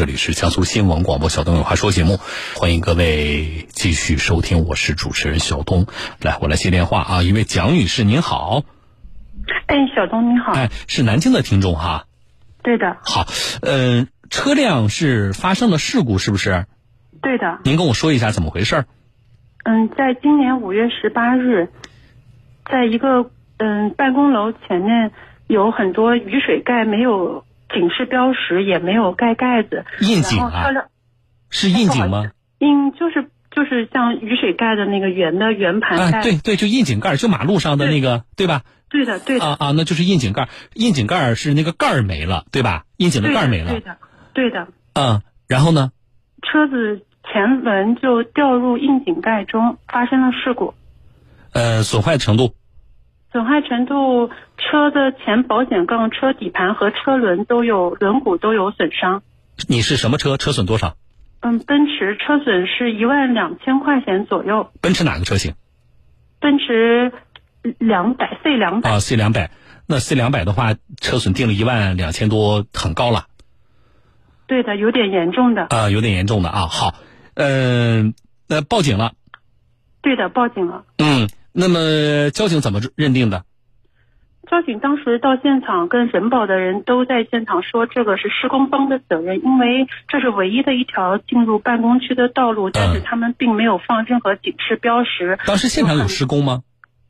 这里是江苏新闻广播《小东有话说》节目，欢迎各位继续收听，我是主持人小东。来，我来接电话啊，一位蒋女士，您好。哎，小东你好。哎，是南京的听众哈。对的。好，嗯，车辆是发生了事故，是不是？对的。您跟我说一下怎么回事？嗯，在今年五月十八日，在一个嗯办公楼前面有很多雨水盖没有。警示标识也没有盖盖子，窨井啊，是窨井吗？嗯，就是就是像雨水盖的那个圆的圆盘盖，对对，就窨井盖，就马路上的那个，对吧？对的，对的。啊啊，那就是窨井盖，窨井盖是那个盖儿没了，对吧？窨井的盖儿没了，对的，对的。嗯，然后呢？车子前轮就掉入窨井盖中，发生了事故。呃，损坏程度？损坏程度，车的前保险杠、车底盘和车轮都有轮毂都有损伤。你是什么车？车损多少？嗯，奔驰车损是一万两千块钱左右。奔驰哪个车型？奔驰两百 C 两百啊，C 两百。那 C 两百的话，车损定了一万两千多，很高了。对的，有点严重的。啊，有点严重的啊。好，嗯，那报警了。对的，报警了。嗯。那么交警怎么认定的？交警当时到现场，跟人保的人都在现场说，这个是施工方的责任，因为这是唯一的一条进入办公区的道路，但是他们并没有放任何警示标识。当时现场有施工吗？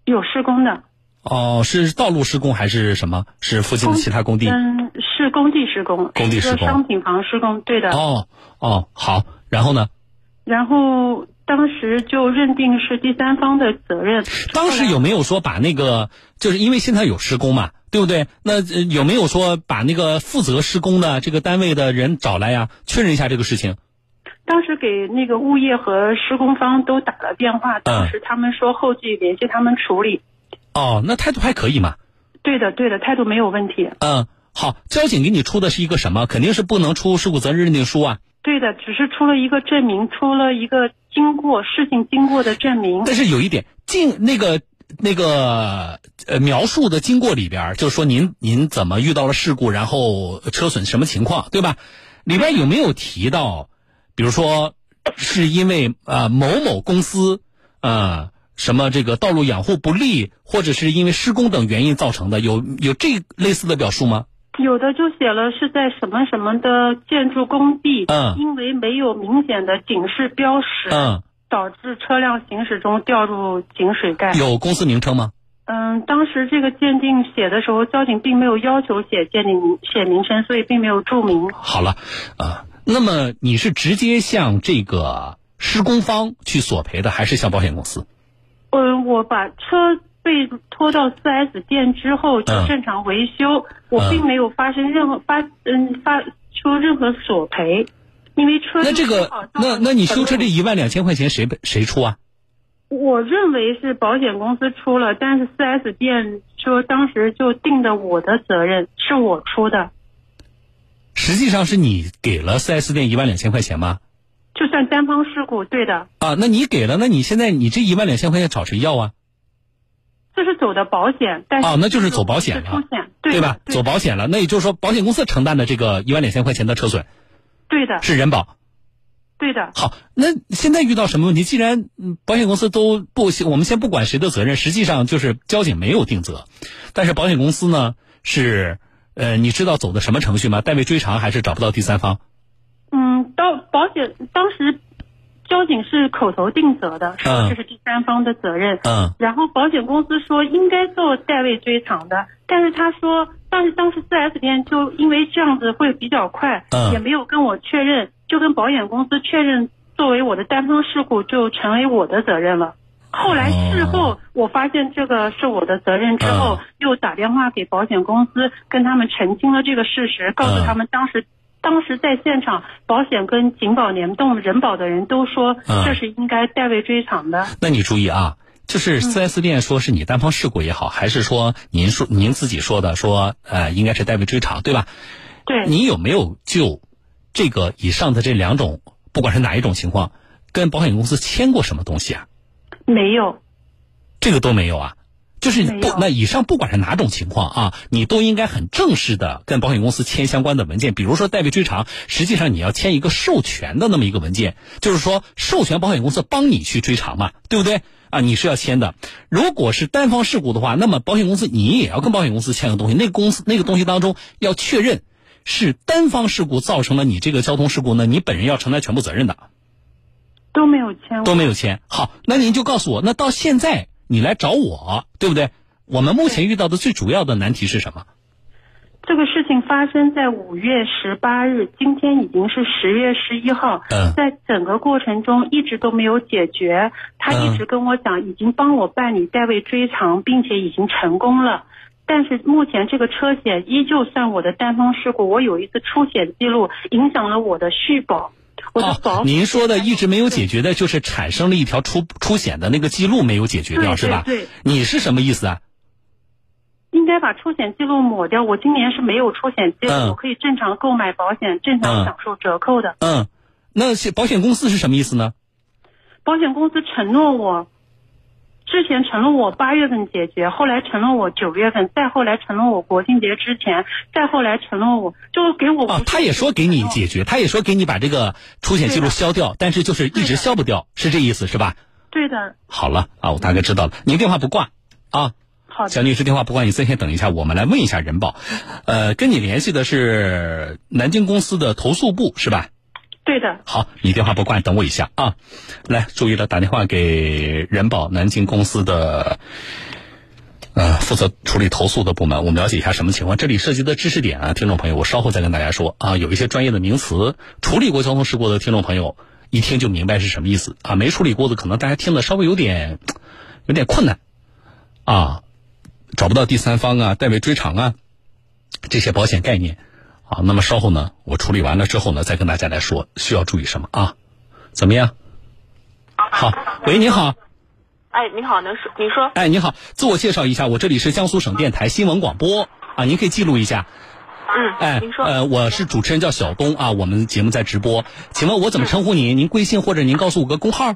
有施工的。哦，是道路施工还是什么？是附近的其他工地？嗯，是工地施工。工地施工。商品房施工，对的。哦哦，好，然后呢？然后。当时就认定是第三方的责任。当时有没有说把那个，就是因为现在有施工嘛，对不对？那有没有说把那个负责施工的这个单位的人找来呀，确认一下这个事情？当时给那个物业和施工方都打了电话，当时他们说后续联系他们处理。哦，那态度还可以嘛？对的，对的，态度没有问题。嗯，好，交警给你出的是一个什么？肯定是不能出事故责任认定书啊。对的，只是出了一个证明，出了一个经过事情经过的证明。但是有一点，经那个那个呃描述的经过里边，就是说您您怎么遇到了事故，然后车损什么情况，对吧？里边有没有提到，比如说是因为呃某某公司呃什么这个道路养护不力，或者是因为施工等原因造成的？有有这类似的表述吗？有的就写了是在什么什么的建筑工地，嗯，因为没有明显的警示标识，嗯，导致车辆行驶中掉入井水盖。有公司名称吗？嗯，当时这个鉴定写的时候，交警并没有要求写鉴定名写名称，所以并没有注明。好了，啊，那么你是直接向这个施工方去索赔的，还是向保险公司？嗯，我把车。被拖到四 S 店之后就正常维修，我并没有发生任何发嗯发出任何索赔，因为车那这个那那你修车这一万两千块钱谁谁出啊？我认为是保险公司出了，但是四 S 店说当时就定的我的责任是我出的。实际上是你给了四 S 店一万两千块钱吗？就算单方事故，对的。啊，那你给了，那你现在你这一万两千块钱找谁要啊？这是走的保险，但是哦，那就是走保险了，对吧？走保险了，那也就是说，保险公司承担的这个一万两千块钱的车损，对的，是人保，对的。好，那现在遇到什么问题？既然保险公司都不，我们先不管谁的责任，实际上就是交警没有定责，但是保险公司呢是，呃，你知道走的什么程序吗？代位追偿还是找不到第三方？嗯，到保险当时。交警是口头定责的，说这是第三方的责任。嗯，然后保险公司说应该做代位追偿的，但是他说，但是当时四 S 店就因为这样子会比较快，也没有跟我确认，就跟保险公司确认作为我的单方事故就成为我的责任了。后来事后我发现这个是我的责任之后，又打电话给保险公司跟他们澄清了这个事实，告诉他们当时。当时在现场，保险跟警保联动人保的人都说这是应该代位追偿的。那你注意啊，就是四 S 店说是你单方事故也好，还是说您说您自己说的说呃应该是代位追偿，对吧？对。你有没有就这个以上的这两种，不管是哪一种情况，跟保险公司签过什么东西啊？没有。这个都没有啊？就是不，那以上不管是哪种情况啊，你都应该很正式的跟保险公司签相关的文件，比如说代位追偿，实际上你要签一个授权的那么一个文件，就是说授权保险公司帮你去追偿嘛，对不对？啊，你是要签的。如果是单方事故的话，那么保险公司你也要跟保险公司签个东西，那个公司那个东西当中要确认是单方事故造成了你这个交通事故，呢你本人要承担全部责任的。都没有签，都没有签。好，那您就告诉我，那到现在。你来找我，对不对？我们目前遇到的最主要的难题是什么？这个事情发生在五月十八日，今天已经是十月十一号。嗯，在整个过程中一直都没有解决。他一直跟我讲，已经帮我办理代位追偿，并且已经成功了。但是目前这个车险依旧算我的单方事故，我有一次出险记录，影响了我的续保。哦，您说的一直没有解决的，就是产生了一条出出险的那个记录没有解决掉，是吧？对，你是什么意思啊？应该把出险记录抹掉。我今年是没有出险记录，我可以正常购买保险，正常享受折扣的。嗯，那保险公司是什么意思呢？保险公司承诺我。之前承诺我八月份解决，后来承诺我九月份，再后来承诺我国庆节之前，再后来承诺我就给我。啊，他也说给你解决，他也说给你把这个出险记录消掉，但是就是一直消不掉，是这意思是吧？对的。好了啊，我大概知道了。您电话不挂啊？好的小女士电话不挂，你先先等一下，我们来问一下人保，呃，跟你联系的是南京公司的投诉部是吧？对的，好，你电话不挂，等我一下啊。来，注意了，打电话给人保南京公司的呃负责处理投诉的部门，我们了解一下什么情况。这里涉及的知识点啊，听众朋友，我稍后再跟大家说啊。有一些专业的名词，处理过交通事故的听众朋友一听就明白是什么意思啊。没处理过的，可能大家听的稍微有点有点困难啊，找不到第三方啊，代为追偿啊，这些保险概念。啊，那么稍后呢，我处理完了之后呢，再跟大家来说需要注意什么啊？怎么样？好，喂，你好。哎，你好，能说？你说。哎，你好，自我介绍一下，我这里是江苏省电台新闻广播啊，您可以记录一下。嗯。哎，您说。呃，我是主持人，叫小东啊，我们节目在直播，请问我怎么称呼您？您贵姓或者您告诉我个工号？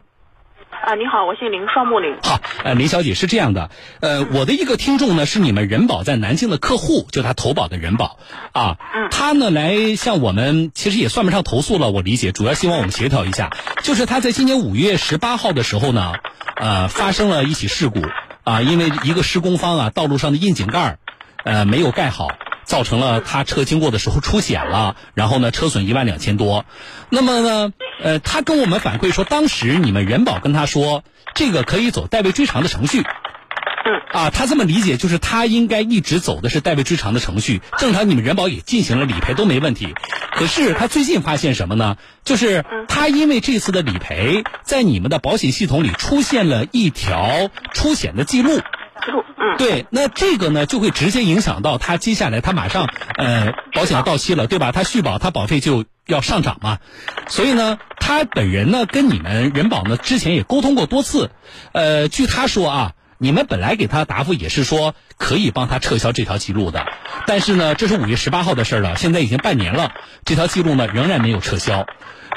啊，你好，我姓林，双木林。好，呃，林小姐是这样的，呃，我的一个听众呢是你们人保在南京的客户，就他投保的人保，啊，嗯，他呢来向我们，其实也算不上投诉了，我理解，主要希望我们协调一下，就是他在今年五月十八号的时候呢，呃，发生了一起事故，啊，因为一个施工方啊，道路上的窨井盖，呃，没有盖好。造成了他车经过的时候出险了，然后呢，车损一万两千多。那么呢，呃，他跟我们反馈说，当时你们人保跟他说，这个可以走代位追偿的程序。嗯。啊，他这么理解，就是他应该一直走的是代位追偿的程序。正常你们人保也进行了理赔都没问题。可是他最近发现什么呢？就是他因为这次的理赔，在你们的保险系统里出现了一条出险的记录。对，那这个呢，就会直接影响到他接下来，他马上呃，保险要到期了，对吧？他续保，他保费就要上涨嘛。所以呢，他本人呢，跟你们人保呢，之前也沟通过多次。呃，据他说啊，你们本来给他答复也是说可以帮他撤销这条记录的，但是呢，这是五月十八号的事了，现在已经半年了，这条记录呢仍然没有撤销。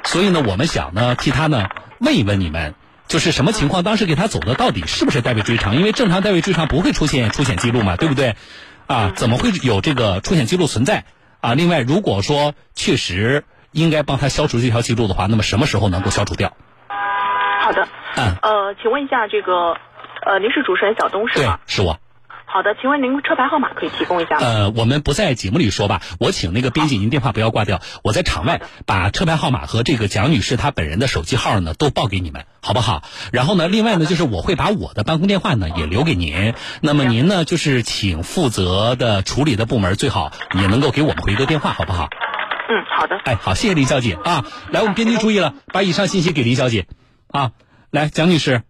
所以呢，我们想呢，替他呢问一问你们。就是什么情况？当时给他走的到底是不是代位追偿？因为正常代位追偿不会出现出险记录嘛，对不对？啊，怎么会有这个出险记录存在？啊，另外，如果说确实应该帮他消除这条记录的话，那么什么时候能够消除掉？好的。嗯。呃，请问一下，这个呃，您是主持人小东是吧？对，是我。好的，请问您车牌号码可以提供一下？呃，我们不在节目里说吧，我请那个编辑，您电话不要挂掉，我在场外把车牌号码和这个蒋女士她本人的手机号呢都报给你们，好不好？然后呢，另外呢，就是我会把我的办公电话呢也留给您，那么您呢就是请负责的处理的部门最好也能够给我们回个电话，好不好？嗯，好的。哎，好，谢谢林小姐啊，来，我们编辑注意了，把以上信息给林小姐，啊，来，蒋女士。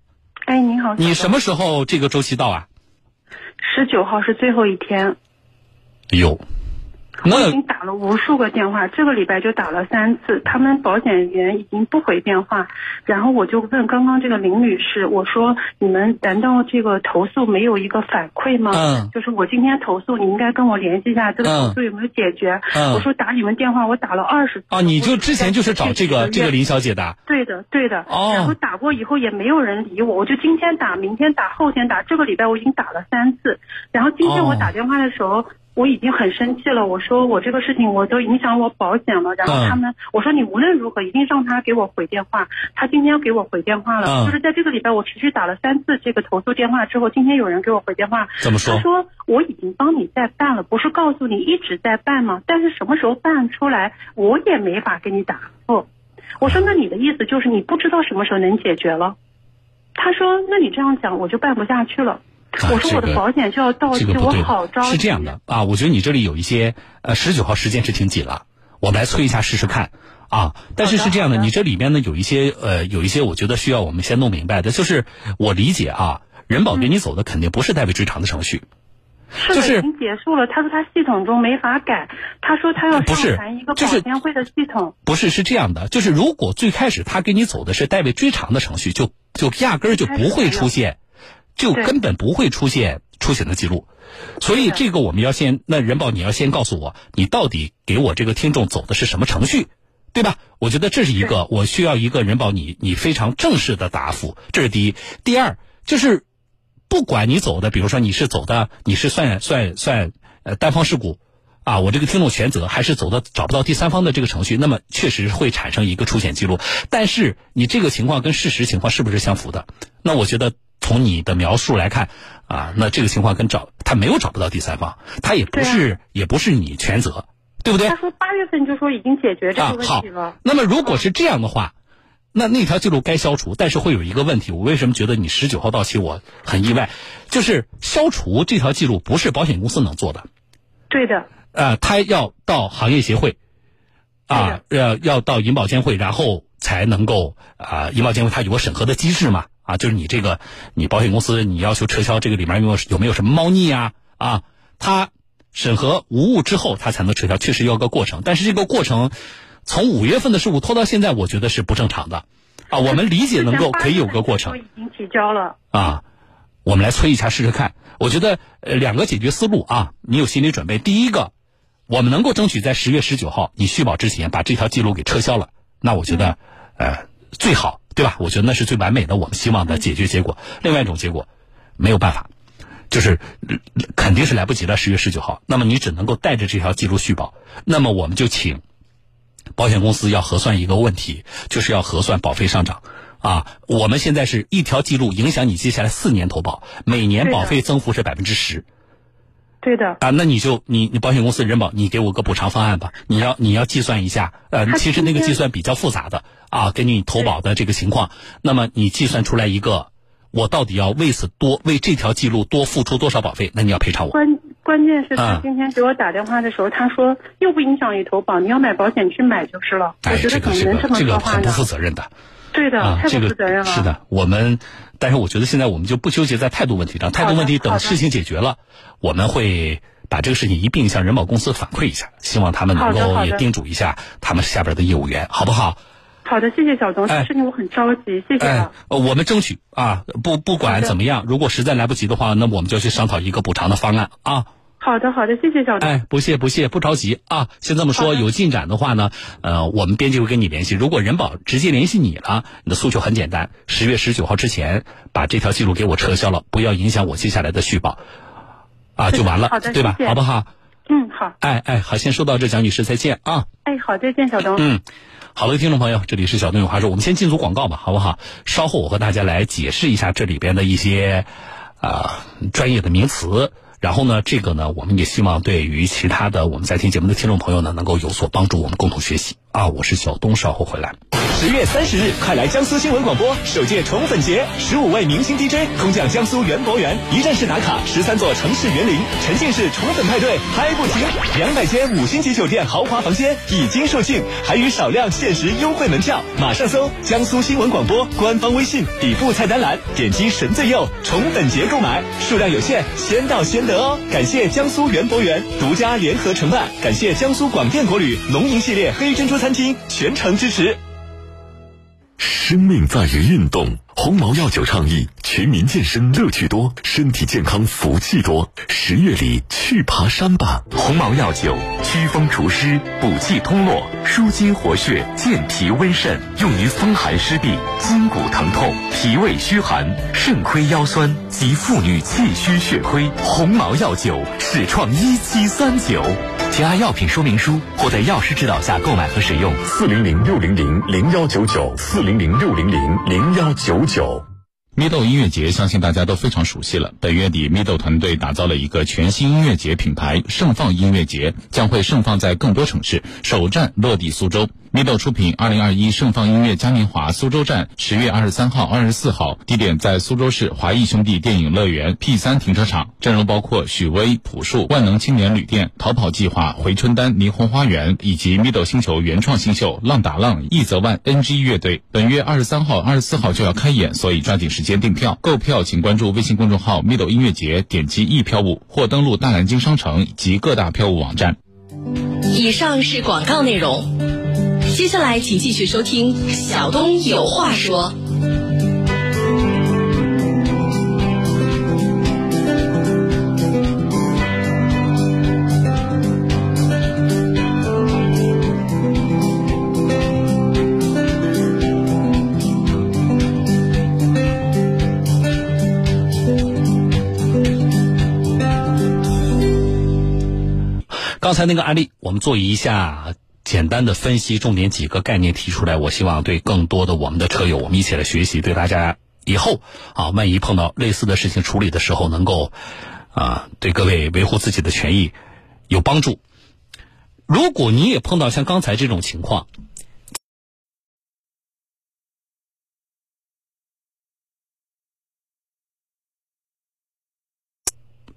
哎，你好。你什么时候这个周期到啊？十九号是最后一天。有，我已经打了无数个电话，这个礼拜就打了三次，他们保险员已经不回电话。然后我就问刚刚这个林女士，我说你们难道这个投诉没有一个反馈吗？嗯。就是我今天投诉，你应该跟我联系一下这个投诉有没有解决。嗯。我说打你们电话，我打了二十。啊，你就之前就是找这个这个林小姐的。对的，对的。哦。然后打过以后也没有人理我，我就今天打，明天打，后天打，这个礼拜我已经打了三次。然后今天我打电话的时候。我已经很生气了，我说我这个事情我都影响我保险了，然后他们我说你无论如何一定让他给我回电话，他今天要给我回电话了，就是在这个礼拜我持续打了三次这个投诉电话之后，今天有人给我回电话，怎么说？他说我已经帮你在办了，不是告诉你一直在办吗？但是什么时候办出来，我也没法给你答复。我说那你的意思就是你不知道什么时候能解决了？他说那你这样讲我就办不下去了。我说我的保险就要到期，我好着急。是这样的啊，我觉得你这里有一些呃，十九号时间是挺紧了，我们来催一下试试看啊。但是是这样的，你这里面呢有一些呃，有一些我觉得需要我们先弄明白的，就是我理解啊，人保给你走的肯定不是代位追偿的程序，是已经结束了。他说他系统中没法改，他说他要上传一个保监会的系统。不是是这样的，就是如果最开始他给你走的是代位追偿的程序，就就压根儿就不会出现。就根本不会出现出险的记录，所以这个我们要先，那人保你要先告诉我，你到底给我这个听众走的是什么程序，对吧？我觉得这是一个我需要一个人保你你非常正式的答复，这是第一。第二就是，不管你走的，比如说你是走的，你是算算算呃单方事故，啊，我这个听众全责，还是走的找不到第三方的这个程序，那么确实会产生一个出险记录。但是你这个情况跟事实情况是不是相符的？那我觉得。从你的描述来看，啊，那这个情况跟找他没有找不到第三方，他也不是也不是你全责，对不对？他说八月份就说已经解决这个问题了。那么如果是这样的话，那那条记录该消除，但是会有一个问题，我为什么觉得你十九号到期我很意外？就是消除这条记录不是保险公司能做的。对的。呃，他要到行业协会，啊，要要到银保监会，然后才能够啊，银保监会它有个审核的机制嘛。啊，就是你这个，你保险公司你要求撤销这个里面有有没有什么猫腻啊？啊，他审核无误之后，他才能撤销，确实要个过程。但是这个过程从五月份的事故拖到现在，我觉得是不正常的。啊，我们理解能够可以有个过程。已经提交了。啊，我们来催一下试试看。我觉得呃两个解决思路啊，你有心理准备。第一个，我们能够争取在十月十九号你续保之前把这条记录给撤销了，那我觉得呃最好。对吧？我觉得那是最完美的，我们希望的解决结果。另外一种结果，没有办法，就是肯定是来不及了。十月十九号，那么你只能够带着这条记录续保。那么我们就请保险公司要核算一个问题，就是要核算保费上涨。啊，我们现在是一条记录影响你接下来四年投保，每年保费增幅是百分之十。对的啊，那你就你你保险公司人保，你给我个补偿方案吧。你要你要计算一下，呃，其实那个计算比较复杂的啊，根据你投保的这个情况，那么你计算出来一个，我到底要为此多为这条记录多付出多少保费？那你要赔偿我。关关键是他今天给我打电话的时候，他说又不影响你投保，你要买保险去买就是了。哎，这个这个这个很不负责任的。对的，太不负责任了。是的，我们，但是我觉得现在我们就不纠结在态度问题上，态度问题等事情解决了，我们会把这个事情一并向人保公司反馈一下，希望他们能够也叮嘱一下他们下边的业务员，好不好？好的，谢谢小东，这事情我很着急，谢谢。哎，我们争取啊，不不管怎么样，如果实在来不及的话，那我们就去商讨一个补偿的方案啊。好的，好的，谢谢小东。哎，不谢不谢，不着急啊。先这么说，有进展的话呢，呃，我们编辑会跟你联系。如果人保直接联系你了，你的诉求很简单，十月十九号之前把这条记录给我撤销了，不要影响我接下来的续保，啊，就完了，对吧？好不好？嗯，好。哎哎，好，先说到这，蒋女士再见啊。哎，好，再见，小东。嗯，好了，听众朋友，这里是小东有话说，我们先进组广告吧，好不好？稍后我和大家来解释一下这里边的一些啊专业的名词。然后呢，这个呢，我们也希望对于其他的我们在听节目的听众朋友呢，能够有所帮助，我们共同学习。啊！我是小东，稍后回来。十月三十日，快来江苏新闻广播首届宠粉节，十五位明星 DJ 空降江苏园博园，一站式打卡十三座城市园林，沉浸式宠粉派对嗨不停。两百间五星级酒店豪华房间已经售罄，还余少量限时优惠门票，马上搜江苏新闻广播官方微信底部菜单栏，点击神最右宠粉节购买，数量有限，先到先得哦。感谢江苏园博园独家联合承办，感谢江苏广电国旅龙吟系列黑珍珠餐厅全程支持。生命在于运动。鸿茅药酒倡议全民健身乐趣多，身体健康福气多。十月里去爬山吧！鸿茅药酒祛风除湿、补气通络、舒筋活血、健脾温肾，用于风寒湿痹、筋骨疼痛、脾胃虚寒、肾亏腰酸及妇女气虚血亏。鸿茅药酒始创一七三九。请按药品说明书或在药师指导下购买和使用。四零零六零零零幺九九，四零零六零零零幺九九。Mido 音乐节，相信大家都非常熟悉了。本月底，Mido 团队打造了一个全新音乐节品牌——盛放音乐节，将会盛放在更多城市，首站落地苏州。Mido 出品二零二一盛放音乐嘉年华苏州站，十月二十三号、二十四号，地点在苏州市华谊兄弟电影乐园 P 三停车场，阵容包括许巍、朴树、万能青年旅店、逃跑计划、回春丹、霓虹花园以及 Mido 星球原创新秀浪打浪、易泽万 NG 乐队。本月二十三号、二十四号就要开演，所以抓紧时间。订票购票，请关注微信公众号 “middle 音乐节”，点击易票务或登录大南京商城及各大票务网站。以上是广告内容，接下来请继续收听小东有话说。刚才那个案例，我们做一下简单的分析，重点几个概念提出来。我希望对更多的我们的车友，我们一起来学习，对大家以后啊，万一碰到类似的事情处理的时候，能够啊，对各位维护自己的权益有帮助。如果你也碰到像刚才这种情况，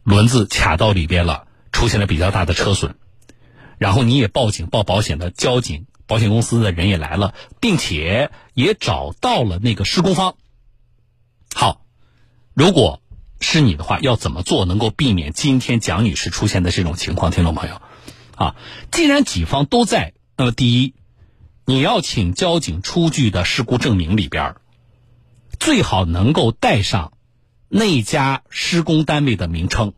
轮子卡到里边了。出现了比较大的车损，然后你也报警报保险的交警、保险公司的人也来了，并且也找到了那个施工方。好，如果是你的话，要怎么做能够避免今天蒋女士出现的这种情况？听众朋友，啊，既然几方都在，那么第一，你要请交警出具的事故证明里边，最好能够带上那家施工单位的名称。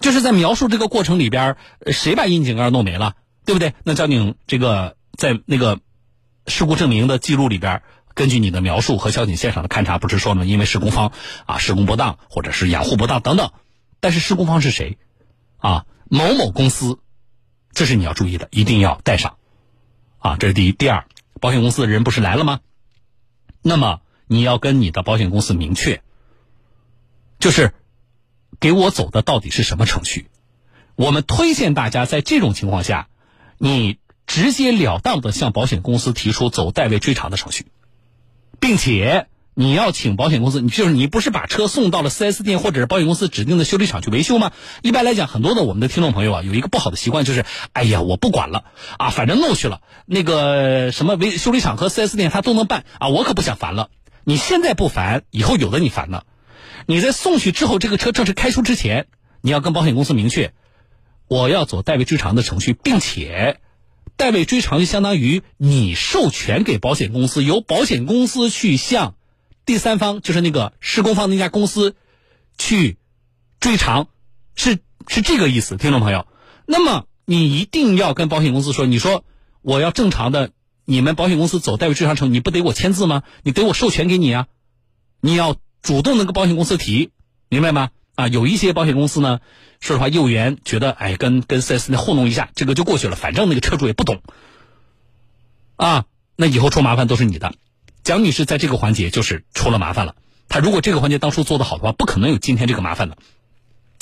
就是在描述这个过程里边，谁把窨井盖弄没了，对不对？那交警这个在那个事故证明的记录里边，根据你的描述和交警现场的勘查，不是说呢，因为施工方啊施工不当或者是养护不当等等，但是施工方是谁？啊，某某公司，这是你要注意的，一定要带上。啊，这是第一。第二，保险公司的人不是来了吗？那么你要跟你的保险公司明确，就是。给我走的到底是什么程序？我们推荐大家在这种情况下，你直截了当的向保险公司提出走代位追偿的程序，并且你要请保险公司，你就是你不是把车送到了 4S 店或者是保险公司指定的修理厂去维修吗？一般来讲，很多的我们的听众朋友啊，有一个不好的习惯，就是哎呀，我不管了啊，反正弄去了，那个什么维修理厂和 4S 店他都能办啊，我可不想烦了。你现在不烦，以后有的你烦了。你在送去之后，这个车正式开出之前，你要跟保险公司明确，我要走代位追偿的程序，并且代位追偿就相当于你授权给保险公司，由保险公司去向第三方，就是那个施工方那家公司去追偿，是是这个意思，听众朋友。那么你一定要跟保险公司说，你说我要正常的，你们保险公司走代位追偿程，你不得我签字吗？你得我授权给你啊，你要。主动的跟保险公司提，明白吗？啊，有一些保险公司呢，说实话，业务员觉得，哎，跟跟四 S 店糊弄一下，这个就过去了，反正那个车主也不懂，啊，那以后出麻烦都是你的。蒋女士在这个环节就是出了麻烦了。她如果这个环节当初做的好的话，不可能有今天这个麻烦的。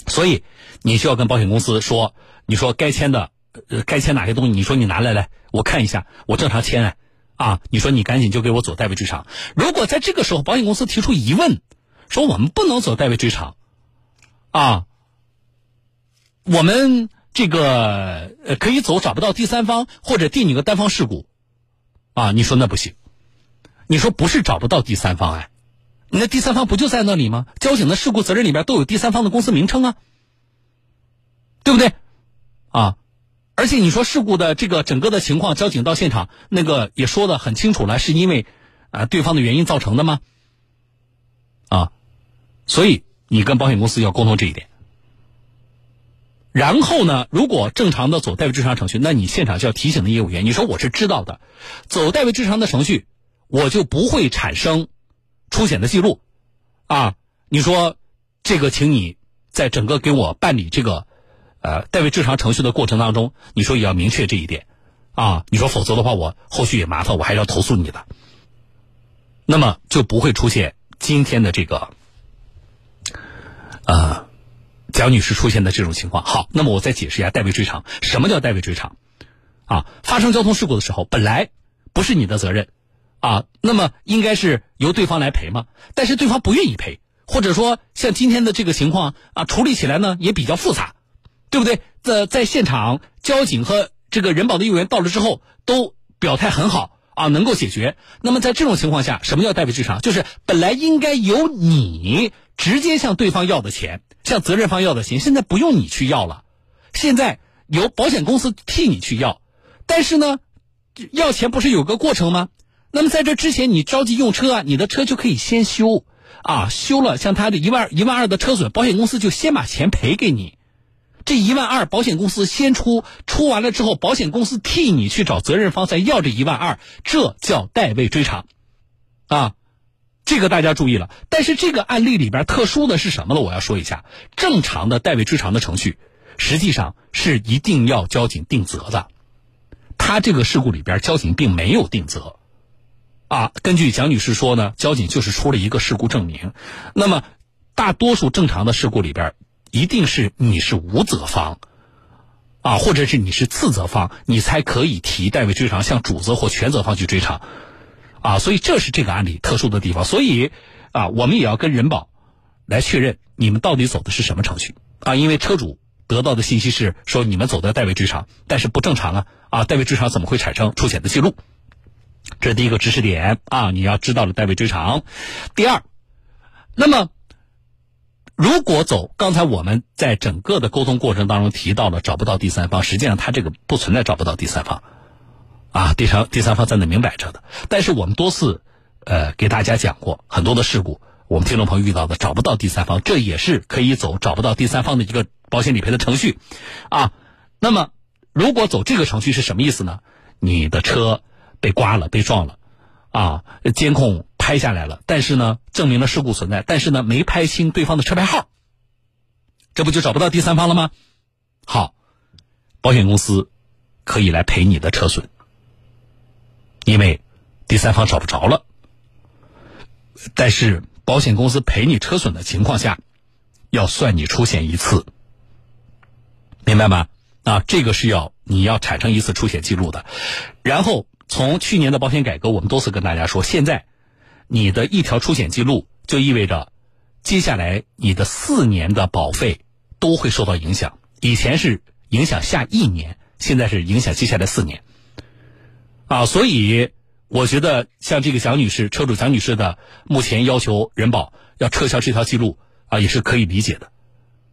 所以你需要跟保险公司说，你说该签的，呃，该签哪些东西，你说你拿来来，我看一下，我正常签，啊，啊你说你赶紧就给我走代位追偿。如果在这个时候保险公司提出疑问，说我们不能走代位追偿，啊，我们这个呃可以走找不到第三方或者定你个单方事故，啊，你说那不行，你说不是找不到第三方哎，那第三方不就在那里吗？交警的事故责任里边都有第三方的公司名称啊，对不对？啊。而且你说事故的这个整个的情况，交警到现场那个也说的很清楚了，是因为啊对方的原因造成的吗？啊，所以你跟保险公司要沟通这一点。然后呢，如果正常的走代位追偿程序，那你现场就要提醒的业务员，你说我是知道的，走代位追偿的程序，我就不会产生出险的记录啊。你说这个，请你在整个给我办理这个。呃，代位追偿程序的过程当中，你说也要明确这一点，啊，你说否则的话，我后续也麻烦，我还要投诉你的，那么就不会出现今天的这个，呃，蒋女士出现的这种情况。好，那么我再解释一下代位追偿，什么叫代位追偿？啊，发生交通事故的时候，本来不是你的责任，啊，那么应该是由对方来赔嘛，但是对方不愿意赔，或者说像今天的这个情况啊，处理起来呢也比较复杂。对不对？在在现场，交警和这个人保的业务员到了之后，都表态很好啊，能够解决。那么在这种情况下，什么叫代位追偿？就是本来应该由你直接向对方要的钱，向责任方要的钱，现在不用你去要了，现在由保险公司替你去要。但是呢，要钱不是有个过程吗？那么在这之前，你着急用车啊，你的车就可以先修啊，修了像他的一万一万二的车损，保险公司就先把钱赔给你。这一万二，保险公司先出，出完了之后，保险公司替你去找责任方再要这一万二，这叫代位追偿，啊，这个大家注意了。但是这个案例里边特殊的是什么呢？我要说一下，正常的代位追偿的程序，实际上是一定要交警定责的。他这个事故里边，交警并没有定责，啊，根据蒋女士说呢，交警就是出了一个事故证明。那么，大多数正常的事故里边。一定是你是无责方，啊，或者是你是次责方，你才可以提代位追偿向主责或全责方去追偿，啊，所以这是这个案例特殊的地方。所以啊，我们也要跟人保来确认你们到底走的是什么程序啊，因为车主得到的信息是说你们走的代位追偿，但是不正常啊啊，代位追偿怎么会产生出险的记录？这是第一个知识点啊，你要知道了代位追偿。第二，那么。如果走刚才我们在整个的沟通过程当中提到了找不到第三方，实际上他这个不存在找不到第三方，啊，第三第三方在那明摆着的。但是我们多次呃给大家讲过很多的事故，我们听众朋友遇到的找不到第三方，这也是可以走找不到第三方的一个保险理赔的程序，啊，那么如果走这个程序是什么意思呢？你的车被刮了被撞了，啊，监控。拍下来了，但是呢，证明了事故存在，但是呢，没拍清对方的车牌号，这不就找不到第三方了吗？好，保险公司可以来赔你的车损，因为第三方找不着了。但是保险公司赔你车损的情况下，要算你出险一次，明白吗？啊，这个是要你要产生一次出险记录的。然后从去年的保险改革，我们多次跟大家说，现在。你的一条出险记录，就意味着接下来你的四年的保费都会受到影响。以前是影响下一年，现在是影响接下来四年。啊，所以我觉得像这个蒋女士，车主蒋女士的目前要求人保要撤销这条记录啊，也是可以理解的。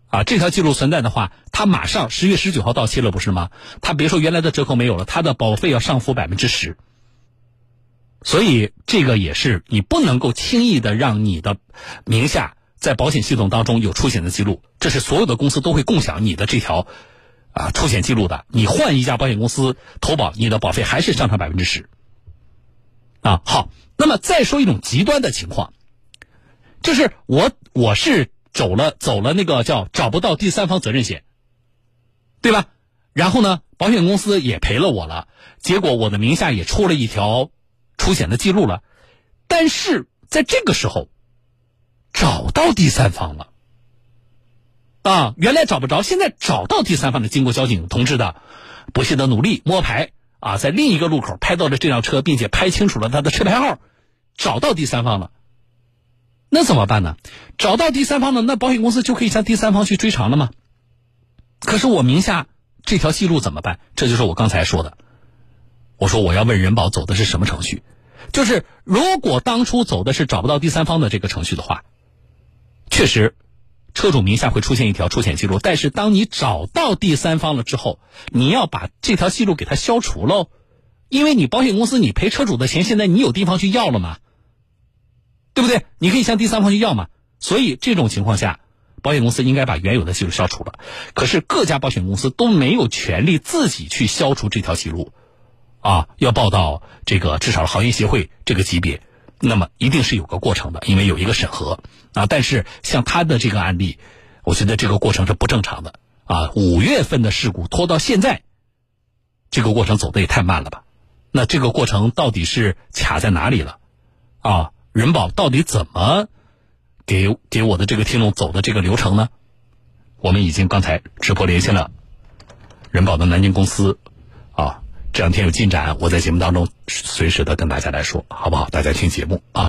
啊，这条记录存在的话，他马上十月十九号到期了，不是吗？他别说原来的折扣没有了，他的保费要上浮百分之十。所以这个也是你不能够轻易的让你的名下在保险系统当中有出险的记录，这是所有的公司都会共享你的这条啊出险记录的。你换一家保险公司投保，你的保费还是上涨百分之十啊。好，那么再说一种极端的情况，就是我我是走了走了那个叫找不到第三方责任险，对吧？然后呢，保险公司也赔了我了，结果我的名下也出了一条。出险的记录了，但是在这个时候找到第三方了啊！原来找不着，现在找到第三方的，经过交警同志的不懈的努力摸排啊，在另一个路口拍到了这辆车，并且拍清楚了他的车牌号，找到第三方了，那怎么办呢？找到第三方了，那保险公司就可以向第三方去追偿了吗？可是我名下这条记录怎么办？这就是我刚才说的，我说我要问人保走的是什么程序，就是如果当初走的是找不到第三方的这个程序的话，确实。车主名下会出现一条出险记录，但是当你找到第三方了之后，你要把这条记录给它消除喽，因为你保险公司你赔车主的钱，现在你有地方去要了吗？对不对？你可以向第三方去要嘛。所以这种情况下，保险公司应该把原有的记录消除了。可是各家保险公司都没有权利自己去消除这条记录，啊，要报到这个至少行业协会这个级别。那么一定是有个过程的，因为有一个审核啊。但是像他的这个案例，我觉得这个过程是不正常的啊。五月份的事故拖到现在，这个过程走的也太慢了吧？那这个过程到底是卡在哪里了？啊，人保到底怎么给给我的这个听众走的这个流程呢？我们已经刚才直播连线了人保的南京公司。这两天有进展，我在节目当中随时的跟大家来说，好不好？大家听节目啊。